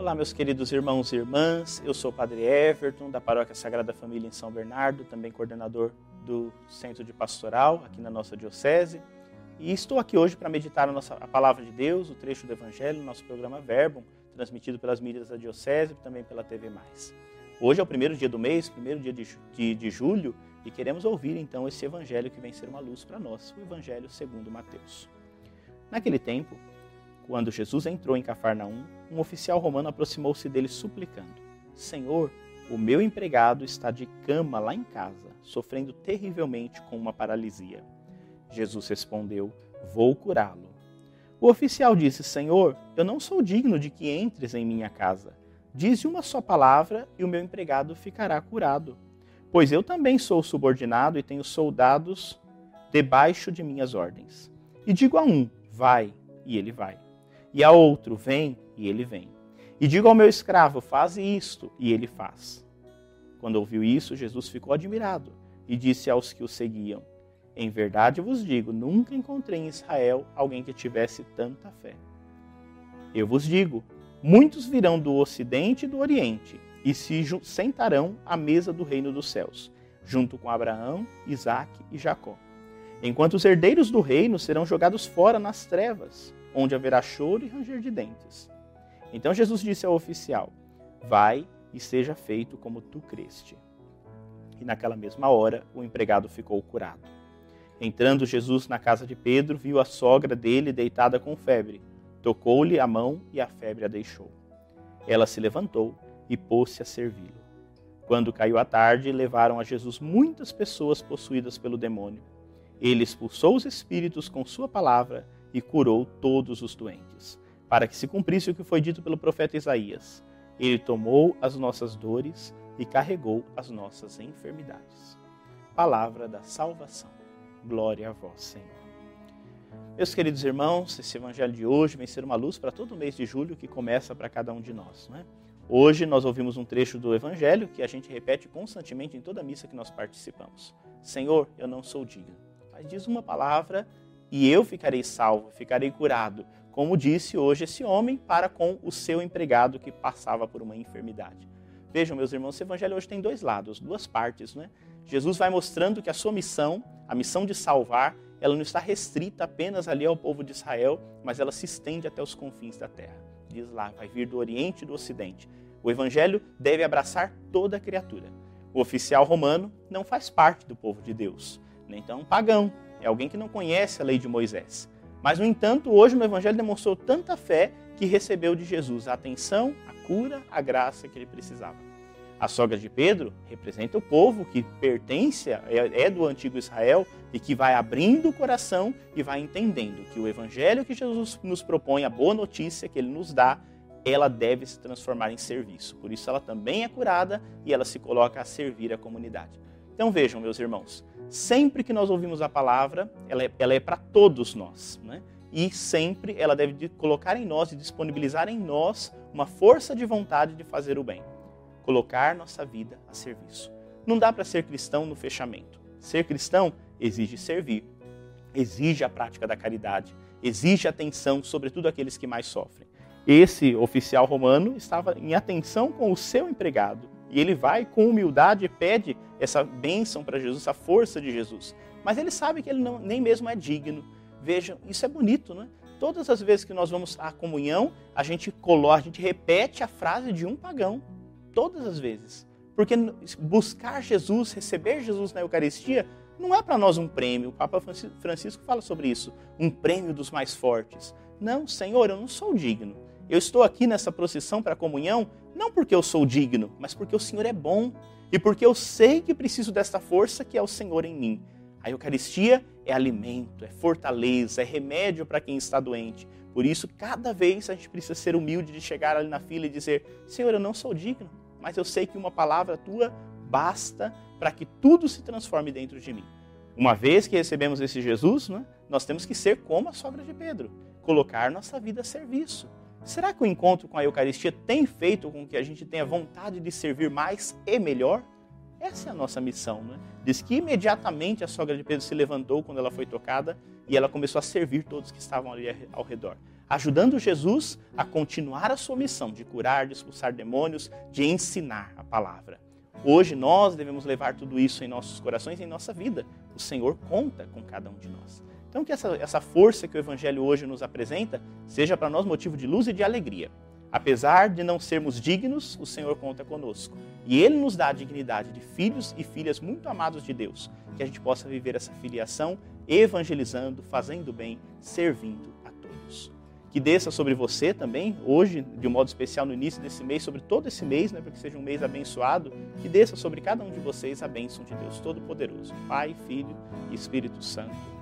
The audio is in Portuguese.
Olá, meus queridos irmãos e irmãs. Eu sou o Padre Everton, da Paróquia Sagrada Família em São Bernardo, também coordenador do Centro de Pastoral aqui na nossa Diocese. E estou aqui hoje para meditar a, nossa, a palavra de Deus, o trecho do Evangelho, no nosso programa Verbo, transmitido pelas mídias da Diocese e também pela TV. Hoje é o primeiro dia do mês, primeiro dia de, de, de julho, e queremos ouvir então esse Evangelho que vem ser uma luz para nós, o Evangelho segundo Mateus. Naquele tempo, quando Jesus entrou em Cafarnaum, um oficial romano aproximou-se dele suplicando: Senhor, o meu empregado está de cama lá em casa, sofrendo terrivelmente com uma paralisia. Jesus respondeu: Vou curá-lo. O oficial disse: Senhor, eu não sou digno de que entres em minha casa. Dize uma só palavra e o meu empregado ficará curado. Pois eu também sou subordinado e tenho soldados debaixo de minhas ordens. E digo a um: Vai, e ele vai e a outro, vem, e ele vem. E digo ao meu escravo, faze isto, e ele faz. Quando ouviu isso, Jesus ficou admirado e disse aos que o seguiam: Em verdade vos digo, nunca encontrei em Israel alguém que tivesse tanta fé. Eu vos digo: muitos virão do ocidente e do oriente e se sentarão à mesa do reino dos céus, junto com Abraão, Isaque e Jacó. Enquanto os herdeiros do reino serão jogados fora nas trevas onde haverá choro e ranger de dentes. Então Jesus disse ao oficial: Vai e seja feito como tu creste. E naquela mesma hora o empregado ficou curado. Entrando Jesus na casa de Pedro, viu a sogra dele deitada com febre. Tocou-lhe a mão e a febre a deixou. Ela se levantou e pôs-se a servi-lo. Quando caiu a tarde, levaram a Jesus muitas pessoas possuídas pelo demônio. Ele expulsou os espíritos com sua palavra e curou todos os doentes, para que se cumprisse o que foi dito pelo profeta Isaías. Ele tomou as nossas dores e carregou as nossas enfermidades. Palavra da salvação. Glória a vós, Senhor. Meus queridos irmãos, esse evangelho de hoje vem ser uma luz para todo o mês de julho que começa para cada um de nós. Não é? Hoje nós ouvimos um trecho do evangelho que a gente repete constantemente em toda missa que nós participamos. Senhor, eu não sou digno. Mas diz uma palavra e eu ficarei salvo, ficarei curado, como disse hoje esse homem para com o seu empregado que passava por uma enfermidade. Vejam, meus irmãos, esse evangelho hoje tem dois lados, duas partes, né? Jesus vai mostrando que a sua missão, a missão de salvar, ela não está restrita apenas ali ao povo de Israel, mas ela se estende até os confins da terra. Diz lá, vai vir do Oriente e do Ocidente. O evangelho deve abraçar toda a criatura. O oficial romano não faz parte do povo de Deus, nem então pagão, é alguém que não conhece a lei de Moisés. Mas, no entanto, hoje o Evangelho demonstrou tanta fé que recebeu de Jesus a atenção, a cura, a graça que ele precisava. A sogra de Pedro representa o povo que pertence, é, é do antigo Israel e que vai abrindo o coração e vai entendendo que o Evangelho que Jesus nos propõe, a boa notícia que ele nos dá, ela deve se transformar em serviço. Por isso ela também é curada e ela se coloca a servir a comunidade. Então vejam, meus irmãos, sempre que nós ouvimos a palavra, ela é, ela é para todos nós. Né? E sempre ela deve colocar em nós e disponibilizar em nós uma força de vontade de fazer o bem. Colocar nossa vida a serviço. Não dá para ser cristão no fechamento. Ser cristão exige servir, exige a prática da caridade, exige atenção, sobretudo aqueles que mais sofrem. Esse oficial romano estava em atenção com o seu empregado, e ele vai com humildade e pede essa bênção para Jesus, essa força de Jesus. Mas ele sabe que ele não, nem mesmo é digno. Vejam, isso é bonito, não é? Todas as vezes que nós vamos à comunhão, a gente coloca, a gente repete a frase de um pagão. Todas as vezes. Porque buscar Jesus, receber Jesus na Eucaristia, não é para nós um prêmio. O Papa Francisco fala sobre isso. Um prêmio dos mais fortes. Não, Senhor, eu não sou digno. Eu estou aqui nessa procissão para a comunhão não porque eu sou digno, mas porque o Senhor é bom e porque eu sei que preciso desta força que é o Senhor em mim. A Eucaristia é alimento, é fortaleza, é remédio para quem está doente. Por isso, cada vez a gente precisa ser humilde de chegar ali na fila e dizer: Senhor, eu não sou digno, mas eu sei que uma palavra tua basta para que tudo se transforme dentro de mim. Uma vez que recebemos esse Jesus, né, nós temos que ser como a sogra de Pedro, colocar nossa vida a serviço. Será que o encontro com a Eucaristia tem feito com que a gente tenha vontade de servir mais e melhor? Essa é a nossa missão, né? Diz que imediatamente a sogra de Pedro se levantou quando ela foi tocada e ela começou a servir todos que estavam ali ao redor. ajudando Jesus a continuar a sua missão de curar, de expulsar demônios, de ensinar a palavra. Hoje nós devemos levar tudo isso em nossos corações e em nossa vida. O Senhor conta com cada um de nós. Então, que essa, essa força que o Evangelho hoje nos apresenta seja para nós motivo de luz e de alegria. Apesar de não sermos dignos, o Senhor conta conosco. E Ele nos dá a dignidade de filhos e filhas muito amados de Deus. Que a gente possa viver essa filiação evangelizando, fazendo bem, servindo a todos. Que desça sobre você também, hoje, de um modo especial no início desse mês, sobre todo esse mês, né, para que seja um mês abençoado, que desça sobre cada um de vocês a bênção de Deus Todo-Poderoso, Pai, Filho e Espírito Santo.